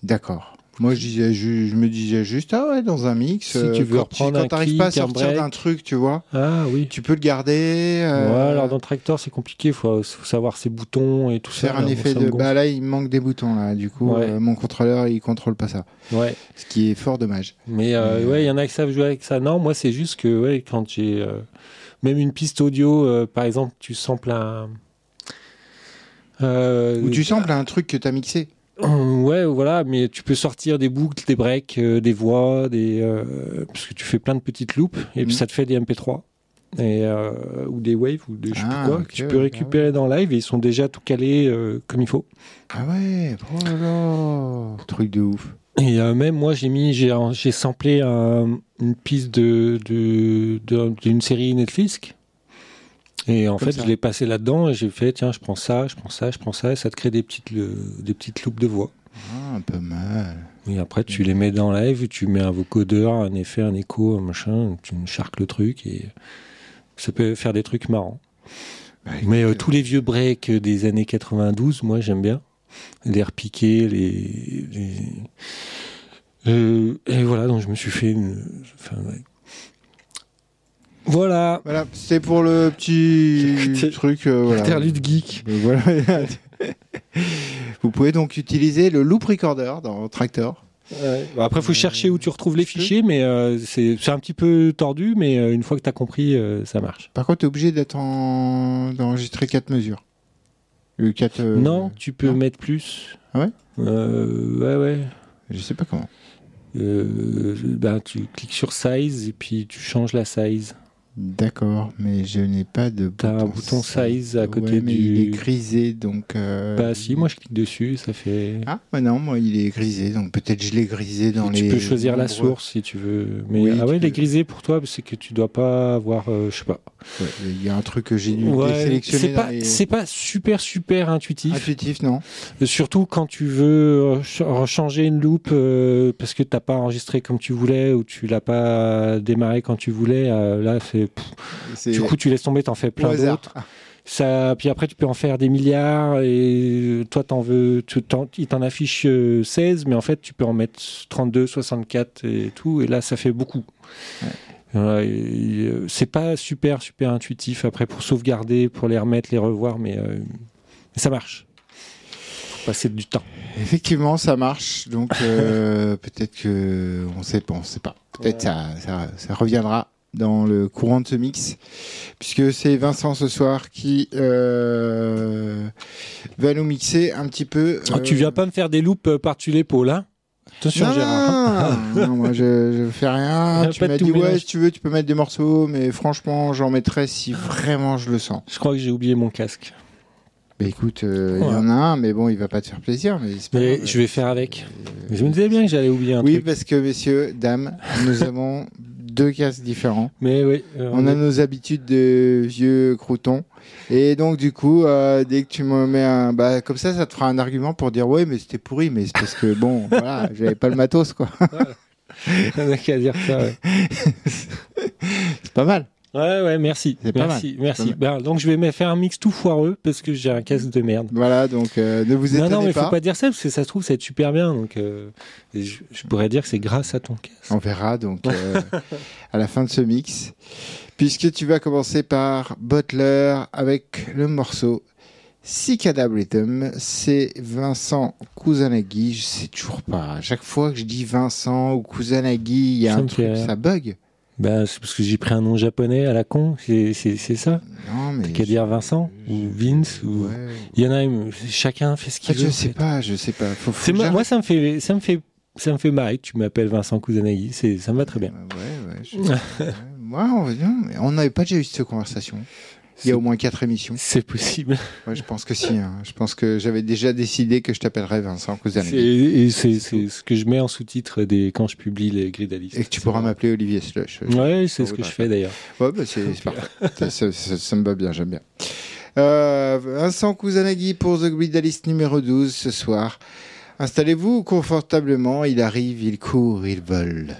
D'accord. Moi, je, disais, je me disais juste, ah ouais, dans un mix, Si euh, tu veux quand reprendre quand un t'arrives pas à sortir d'un truc, tu vois, Ah oui. tu peux le garder. euh, Ouais, alors dans Tractor, c'est compliqué. Il faut, faut savoir ses boutons et tout ça. faire un effet de. Bah là, il manque des boutons là. Du coup, Ouais. euh, mon contrôleur, il contrôle pas ça, Ouais. ce qui est fort dommage. Mais euh, ouais, il y en a qui savent jouer avec ça. Non, moi, c'est juste que ouais, quand j'ai même une piste audio, euh, par exemple, tu samples un. Euh, Ou tu samples un truc que t'as mixé. Ouais, voilà, mais tu peux sortir des boucles, des breaks, euh, des voix, des euh, parce que tu fais plein de petites loops et puis Mhm. ça te fait des MP3 et euh, ou des waves ou des je sais Ah, plus quoi. ok, que tu peux ouais, récupérer dans live et ils sont déjà tout calés euh, comme il faut. Ah ouais, oh là là, truc de ouf. Et euh, même moi, j'ai mis, j'ai, j'ai samplé un- une piste de, de, de- d'une série Netflix. Et en Comme fait, ça. je l'ai passé là-dedans et j'ai fait, tiens, je prends ça, je prends ça, je prends ça, et ça te crée des petites, le- des petites loupes de voix. Ah, pas mal. Et après, tu les mets dans live, tu mets un vocodeur, un effet, un écho, un machin, tu charques le truc et ça peut faire des trucs marrants. Bah, Mais euh, tous les vieux breaks des années 92, moi j'aime bien. Les repiquer, les. les- Euh, et voilà, donc je me suis fait une. enfin, ouais. Voilà, Voilà, c'est pour le petit truc. euh, voilà. interlude geek. Euh, Voilà. Vous pouvez donc utiliser le loop recorder dans Tractor. Bon, après, faut chercher où tu retrouves les fichiers, mais euh, c'est un petit peu tordu, mais euh, une fois que tu as compris, euh, ça marche. Par contre, tu es obligé d'être en... d'enregistrer 4 mesures. Le 4, euh, non, tu peux non. mettre plus. Ah ouais? Euh, Ouais, ouais. Je sais pas comment. Euh, ben, tu cliques sur size et puis tu changes la size. D'accord, mais je n'ai pas de T'as un bouton size à côté Ouais, mais du- il est grisé, donc... Bah si, moi je clique dessus, ça fait. Ah, bah non, moi il est grisé, donc peut-être je l'ai grisé dans tu les... peux choisir la source si tu veux. Mais Oui, ah tu ouais, peux. grisés pour toi, c'est que tu dois pas avoir, je sais pas. Ouais, Il y a un truc que j'ai dû Ouais, sélectionner c'est pas, les... c'est pas super super intuitif. Intuitif, non Euh, Surtout quand tu veux euh, ch- changer une loupe euh, parce que t'as pas enregistré comme tu voulais ou tu l'as pas démarré quand tu voulais. euh, là, c'est du coup tu laisses tomber, t'en fais plein d'autres. Ça, puis après, tu peux en faire des milliards et toi, t'en veux, tu il t'en affiche euh, 16, mais en fait, tu peux en mettre 32, 64 et tout, et là, ça fait beaucoup. Ouais. Euh, c'est pas super, super intuitif après pour sauvegarder, pour les remettre, les revoir, mais, euh, ça marche. Faut passer du temps. Effectivement, ça marche. Donc euh, peut-être que on sait pas, on sait pas. Peut-être ça, ça, ça reviendra dans le courant de ce mix, puisque c'est Vincent ce soir qui euh, va nous mixer un petit peu. Ah, tu viens pas me faire des loupes euh, par-dessus l'épaule, hein? Attention, non, Gérard. non, non, moi je, je fais rien. Tu m'as dit ouais, si tu veux, tu peux mettre des morceaux, mais franchement, j'en mettrai si vraiment je le sens. Je crois que j'ai oublié mon casque. Bah écoute, euh, il y en a un, mais bon, il va pas te faire plaisir, mais pas je vais faire avec. Je me disais bien que j'allais oublier un Oui, truc. parce que messieurs, dames, nous avons deux casques différents. Mais oui. euh, On a nos habitudes de vieux croutons. Et donc, du coup, euh, dès que tu me mets un. Bah, comme ça, ça te fera un argument pour dire Ouais, mais c'était pourri, mais c'est parce que, bon, voilà, j'avais pas le matos, quoi. On a qu'à dire ça. Ouais, C'est pas mal. Ouais, ouais, merci. C'est pas Merci, mal. merci. C'est Ben, donc je vais me faire un mix tout foireux parce que j'ai un casque de merde. Voilà, donc euh, ne vous Non, étonnez non, mais pas. faut pas dire ça parce que ça se trouve, ça va être super bien. Donc, euh, je, je pourrais dire que c'est grâce à ton casque. On verra donc euh, à la fin de ce mix. Puisque tu vas commencer par Butler avec le morceau Cicada Rhythm. C'est Vincent Kusanagi. Je sais toujours pas. À chaque fois que je dis Vincent ou Kusanagi, il y a Ça un truc, ça bug. Ben, c'est parce que j'ai pris un nom japonais à la con. C'est c'est- c'est ça. Non, mais. T'as qu'à dire Vincent ou Vince ou. Ouais. Il y en a, chacun fait ce Ah, qu'il veut. je sais fait. pas, je sais pas. Faut, faut moi, ça me fait, ça me fait, ça me fait marrer. que Tu m'appelles Vincent Kusanagi. C'est, ça me va très bien. Ouais, ouais. je- ouais. On n'avait pas déjà eu cette conversation. Il y a au moins quatre émissions. C'est possible. Ouais, je pense que si. hein. Je pense que j'avais déjà décidé que je t'appellerais Vincent Kusanagi. et c'est, ce que je mets en sous-titre des, quand je publie les grilles d'Alice. Et que tu pourras m'appeler Olivier Slush. Ouais, c'est ce que je fais d'ailleurs. Ouais, bah, c'est parfait. ça, ça- ça- ça me va bien, j'aime bien. Euh, Vincent Kusanagi pour The Gridalist numéro 12 ce soir. Installez-vous confortablement. Il arrive, il court, il vole.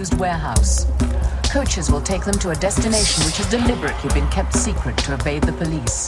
disused warehouse. Coaches will take them to a destination which has deliberately been kept secret to evade the police.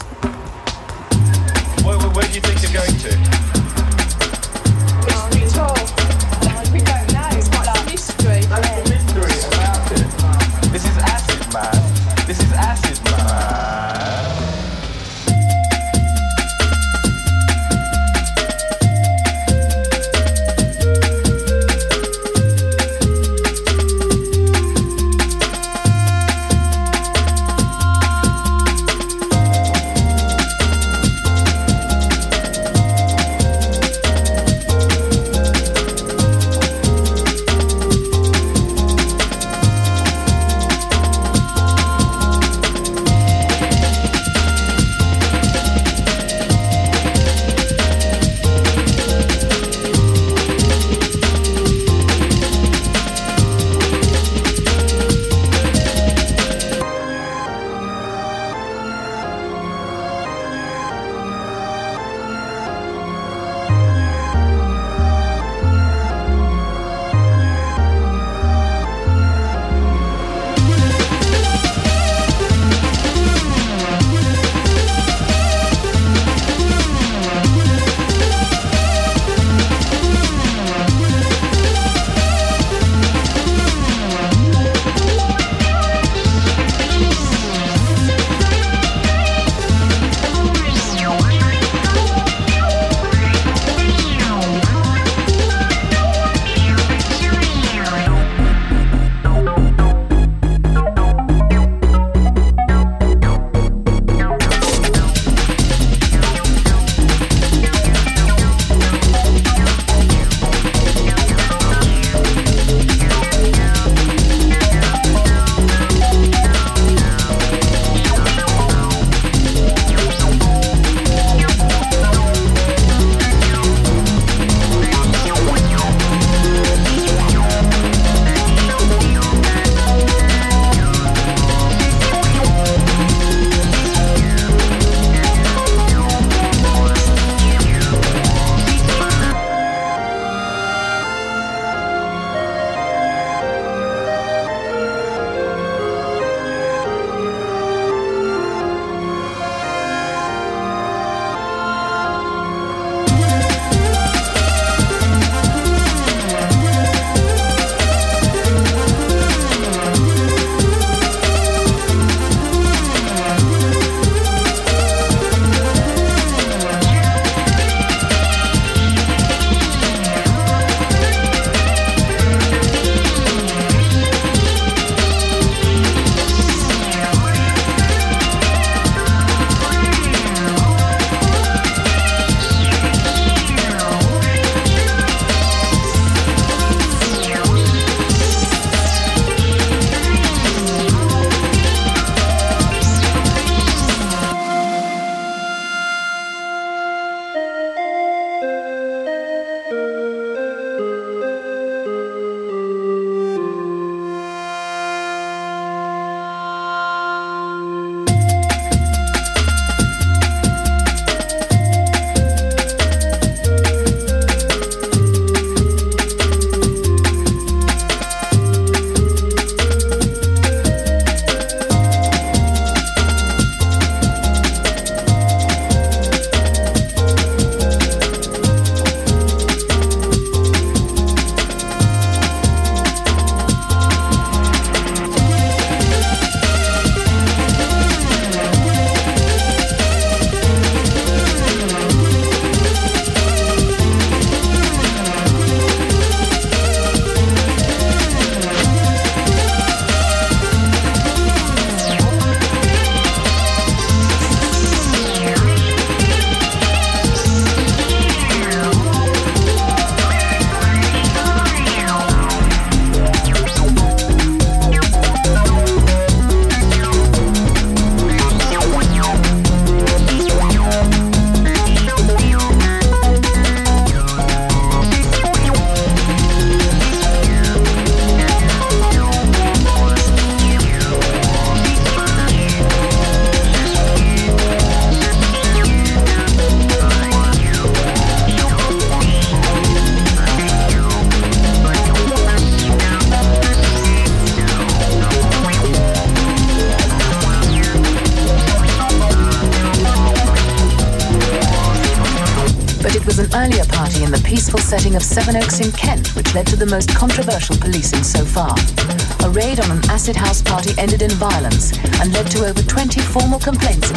led to the most controversial policing so far. A raid on an acid house party ended in violence and led to over 20 formal complaints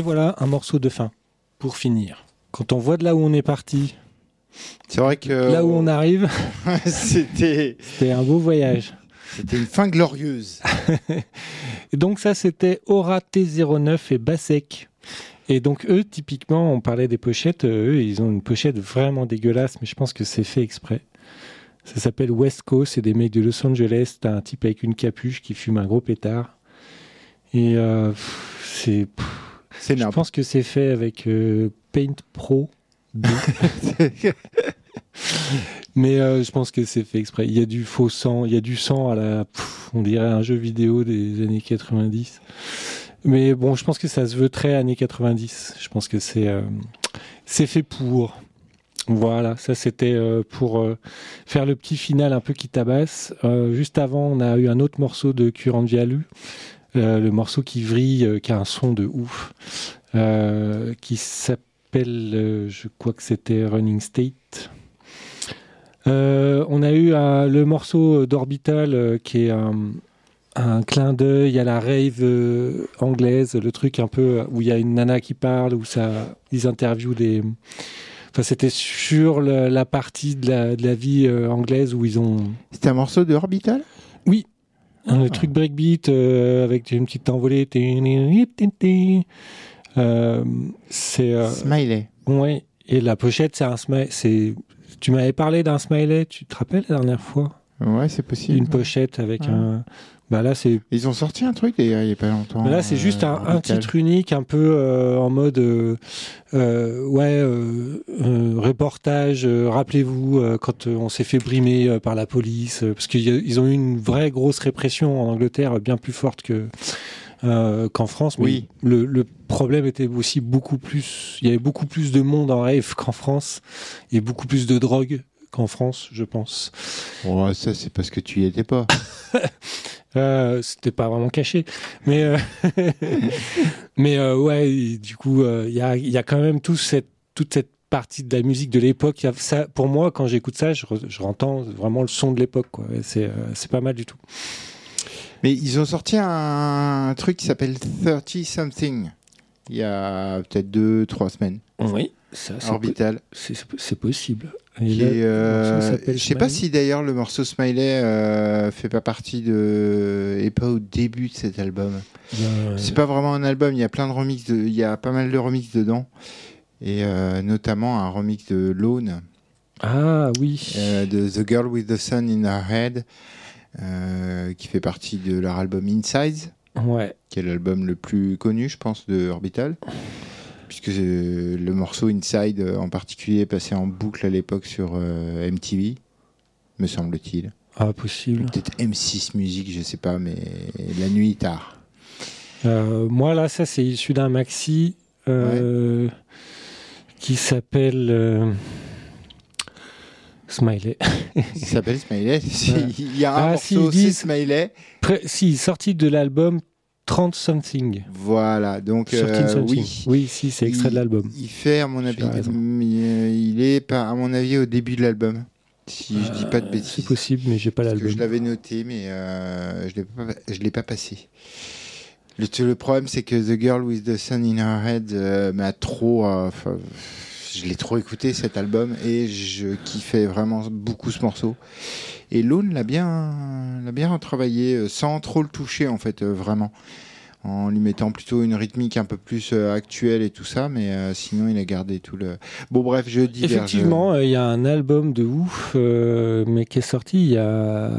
Et voilà un morceau de fin pour finir. Quand on voit de là où on est parti, C'est vrai que là où on arrive, c'était un beau voyage. c'était une fin glorieuse. Et donc ça, c'était Aura T09 et Bassek. Et donc eux, typiquement, on parlait des pochettes, euh, eux, ils ont une pochette vraiment dégueulasse, mais je pense que c'est fait exprès. Ça s'appelle West Coast, c'est des mecs de Los Angeles, t'as un type avec une capuche qui fume un gros pétard. Et euh, c'est... C'est Je pense que c'est fait avec euh, Paint Pro 2. Mais euh, je pense que c'est fait exprès. Il y a du faux sang, il y a du sang à la. pff, on dirait un jeu vidéo des années 90. Mais bon, je pense que ça se veut très années 90. Je pense que c'est euh, c'est fait pour. Voilà, ça c'était euh, pour faire le petit final un peu qui tabasse. Juste avant, on a eu un autre morceau de euh, le morceau qui vrille, euh, qui a un son de ouf, euh, qui s'appelle, euh, je crois que c'était Running State. Euh, on a eu euh, le morceau d'Orbital euh, qui est un, un clin d'œil à la rave euh, anglaise, le truc un peu où il y a une nana qui parle, où ça, ils interviewent des. Enfin, c'était sur la partie de la, de la vie euh, anglaise où ils ont C'était un morceau de Orbital? Le truc breakbeat euh, avec une petite envolée. Euh, c'est euh, Smiley. ouais. Et la pochette, c'est un smiley. C'est tu m'avais parlé d'un smiley. Tu te rappelles la dernière fois? Ouais, c'est possible. Une pochette avec Ouais. un. Bah là, c'est Ils ont sorti un truc il y a pas longtemps. Mais là, c'est euh, juste un, un titre unique, un peu euh, en mode euh, euh, ouais euh, euh, reportage. euh, Rappelez-vous euh, quand euh, on s'est fait brimer euh, par la police, euh, parce qu'ils ont eu une vraie grosse répression en Angleterre, euh, bien plus forte que euh, qu'en France. Mais Oui. le, le problème était aussi beaucoup plus. Il y avait beaucoup plus de monde en rave qu'en France, et beaucoup plus de drogue qu'en France, je pense. Oh, ça c'est parce que tu y étais pas. Euh, c'était pas vraiment caché, mais euh, mais euh, ouais, du coup, euh, il y a il y a quand même tout cette toute cette partie de la musique de l'époque. Ça, pour moi, quand j'écoute ça, je, je rentends vraiment le son de l'époque. euh, c'est pas mal du tout. Mais ils ont sorti un, truc qui s'appelle 30 something. Il y a peut-être deux, trois semaines. Oui, ça Orbital. c'est possible. Qui est, euh, je sais pas si d'ailleurs le morceau Smiley euh, fait pas partie de et pas au début de cet album. Ben, C'est pas vraiment un album, il y a plein de remixes, de... il y a pas mal de remixes dedans. Et euh, notamment un remix de Lone, Ah oui. euh, de The Girl with the Sun in Her Head, euh, qui fait partie de leur album Inside, Ouais. qui est l'album le plus connu, je pense, de Orbital. Puisque euh, le morceau Inside euh, en particulier est passé en boucle à l'époque sur euh, MTV, me semble-t-il. Ah possible. Peut-être M6 Music, je sais pas, mais la nuit tard. Euh, moi là, ça c'est issu d'un maxi euh, qui s'appelle euh, Smiley. Il s'appelle Smiley. Si. Il y a un Ah, si, morceau, disent- c'est Smiley. Pré- si, sorti de l'album 30 Something. Voilà, donc euh, Something. oui. Oui, si, c'est extrait Il- de l'album. Il fait, à mon avis, raison. il est, pas, à mon avis, au début de l'album. Si je dis pas de Euh, bêtises. C'est possible, mais j'ai pas l'album. je l'avais noté, mais euh, je l'ai pas, je l'ai pas passé. Le, le problème, c'est que The Girl with the Sun in Her Head euh, m'a trop. Je l'ai trop écouté cet album et je kiffais vraiment beaucoup ce morceau. Et Lone l'a bien, l'a bien retravaillé euh, sans trop le toucher en fait, euh, vraiment. En lui mettant plutôt une rythmique un peu plus euh, actuelle et tout ça, mais euh, sinon il a gardé tout le. Bon, bref, je dis. Effectivement, euh, il y a un album de ouf, euh, mais qui est sorti il y a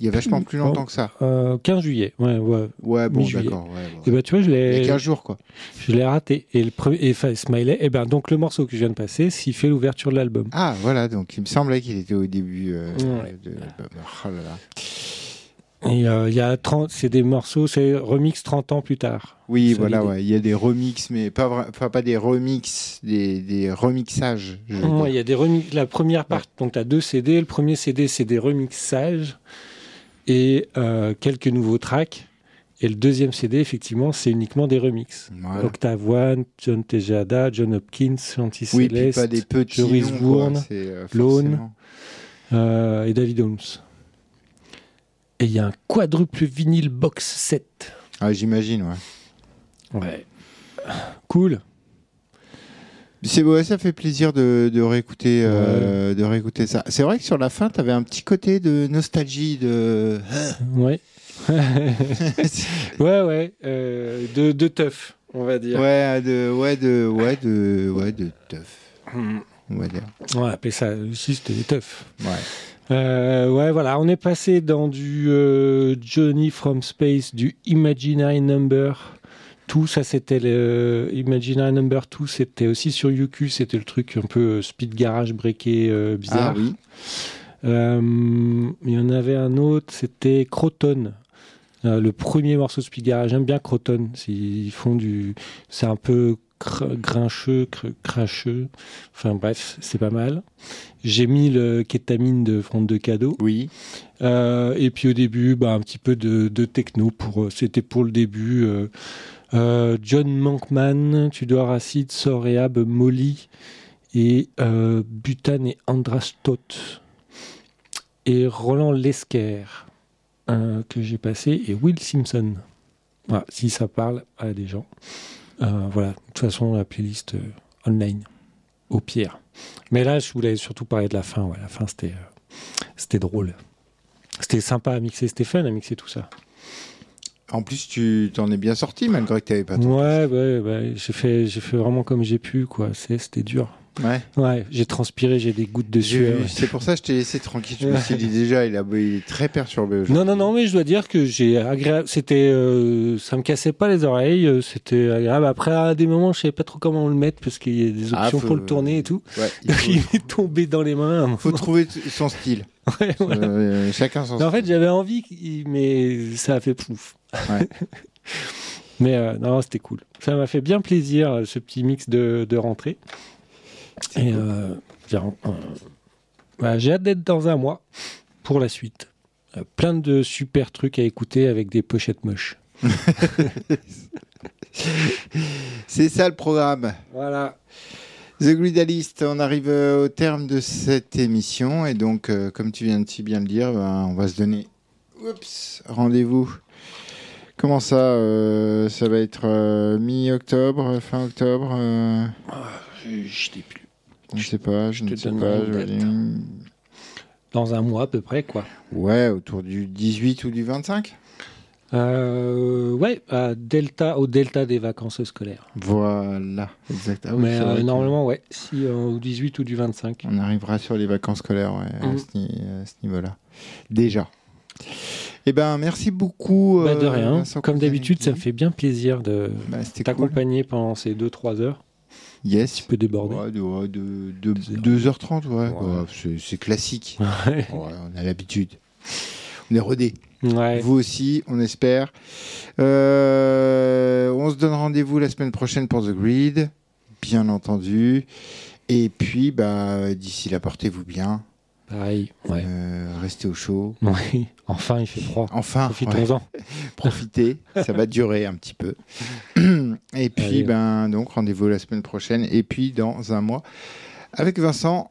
il y a vachement plus longtemps que ça. euh, 15 juillet. Ouais, ouais. Ouais, bon, d'accord. Ouais, ouais. Et bah tu vois, je Il y a l'ai, 15 jours, quoi. je l'ai raté. Et le premier, et enfin, Smiley, et ben donc le morceau que je viens de passer, s'il fait l'ouverture de l'album. Ah, voilà, donc il me semblait qu'il était au début de l'album. Oh là là. Et euh, il y a 30, c'est des morceaux, c'est remix 30 ans plus tard. Oui, voilà, ouais. il y a des remixes, mais pas, vra- enfin, pas des remixes, des, des remixages. il y a des remix. La première partie, donc tu as deux CD. Le premier CD, c'est des remixages et euh, quelques nouveaux tracks. Et le deuxième CD, effectivement, c'est uniquement des remixes. Voilà. Octave One, John Tejada, John Hopkins, Chanty oui, Céleste pas des petits Joris Bourne, euh, Lone. euh, et David Holmes. Et il y a un quadruple vinyle box set. Ah, j'imagine, ouais. Ouais. cool. C'est ouais, ça fait plaisir de, de réécouter, euh, de réécouter ça. C'est vrai que sur la fin, tu avais un petit côté de nostalgie de. Ouais. ouais, ouais. euh, de, de teuf, on va dire. Ouais, de, ouais, de, ouais, de, ouais, de teuf. Hmm. On va dire. On va appeler ça aussi, c'était des teufs. Ouais. Euh, ouais, voilà, on est passé dans du euh, Johnny from Space, du Imaginary Number. Tout ça, c'était le Imaginary Number 2, c'était aussi sur UQ, c'était le truc un peu euh, speed garage breaké bizarre. Ah oui. Il y en avait un autre, c'était Croton. Le premier morceau de Speed Garage, j'aime bien Croton. Ils font du. C'est un peu cr- grincheux, cr- cracheux. Enfin bref, c'est pas mal. J'ai mis le kétamine de Front de Cadeau. Oui. Euh, et puis au début, bah, un petit peu de, de techno. Pour, euh, c'était pour le début. euh, John Mankman, Tudor Acid, Soreab, Molly et euh, Butan et Andrastot. Et Roland Lesquer, que j'ai passé, et Will Simpson. Voilà, si ça parle à des gens. Euh, voilà, de toute façon, la playlist euh, online, au pire. Mais là, je voulais surtout parler de la fin. Ouais, la fin, c'était, euh, c'était drôle. C'était sympa à mixer, c'était fun à mixer tout ça. En plus, tu t'en es bien sorti malgré que tu n'avais pas. Ouais, ouais, ouais, j'ai fait, j'ai fait vraiment comme j'ai pu, quoi. C'était dur. Ouais. Ouais, j'ai transpiré, j'ai des gouttes de sueur. C'est pour ça que je t'ai laissé tranquille. Je me suis dit déjà, il, a, il est très perturbé. Non, non, non, mais je dois dire que j'ai agréable. C'était, euh, ça me cassait pas les oreilles. euh, C'était agréable. Après, à des moments, je savais pas trop comment le mettre parce qu'il y a des options Ah, faut- pour le tourner et tout. Il faut, Il est tombé dans les mains. moment. faut trouver son style. Ouais, voilà. Euh, chacun son en fait, j'avais envie, mais ça a fait pouf. Ouais. mais euh, non, c'était cool. Ça m'a fait bien plaisir, ce petit mix de, de rentrée. Et euh, j'ai euh, bah, j'ai hâte d'être dans un mois pour la suite. Euh, plein de super trucs à écouter avec des pochettes moches. C'est ça le programme. Voilà. The Gridalist, on arrive euh, au terme de cette émission et donc, comme tu viens de si bien le dire, ben, on va se donner rendez-vous. Comment ça euh, Ça va être euh, mi-octobre, fin octobre euh, Je sais plus. Je ne sais pas, je, ne sais pas. Dans un mois à peu près, quoi. Ouais, autour du 18 ou du 25 Euh, ouais, à Delta, au Delta des vacances scolaires. Voilà, exact. Ah oui, Mais euh, normalement, ouais, si euh, au 18 ou du 25. On arrivera sur les vacances scolaires ouais, à Mhm. ce, à ce niveau-là. Déjà. Eh ben, merci beaucoup. Bah, de rien. Vincent Comme d'habitude, ça me fait bien plaisir de Bah, cool. t'accompagner pendant ces 2-3 heures. Yes. Tu peux déborder. Ouais, de, ouais, de, de- Deux 2h30, ouais. C'est- classique. On a l'habitude. On est. Ouais. Vous aussi, on espère. Euh, on se donne rendez-vous la semaine prochaine pour The Grid, bien entendu. Et puis, bah, d'ici là, portez-vous bien. Pareil. Ouais. Euh, restez au chaud. Enfin, il fait froid. Enfin, ouais, Profitons-en. profitez. Ça va durer un petit peu. Et puis, Allez. ben, donc, rendez-vous la semaine prochaine. Et puis, dans un mois, avec Vincent,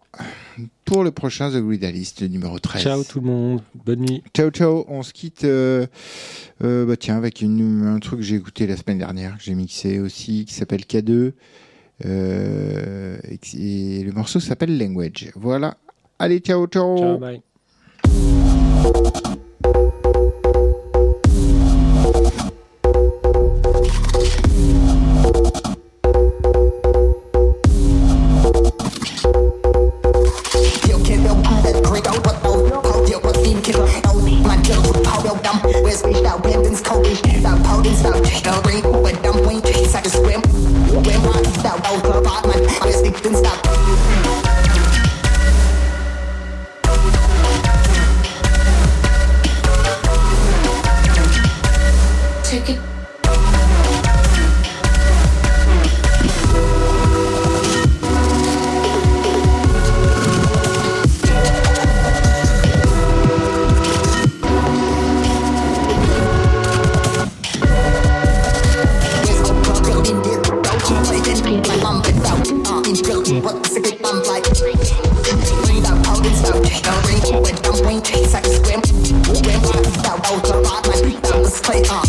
pour le prochain The Gridalist, numéro 13. Ciao tout le monde. Bonne nuit. Ciao, ciao. On se quitte, euh, euh, bah, tiens, avec une- un truc que j'ai écouté la semaine dernière, que j'ai mixé aussi, qui s'appelle K2. Euh, et, qui- et le morceau s'appelle Language. Voilà. Allez, ciao, ciao. Ciao, bye. Điều I'm waiting, sex, swim, game, out, out, out, out, out, out, out, out, out,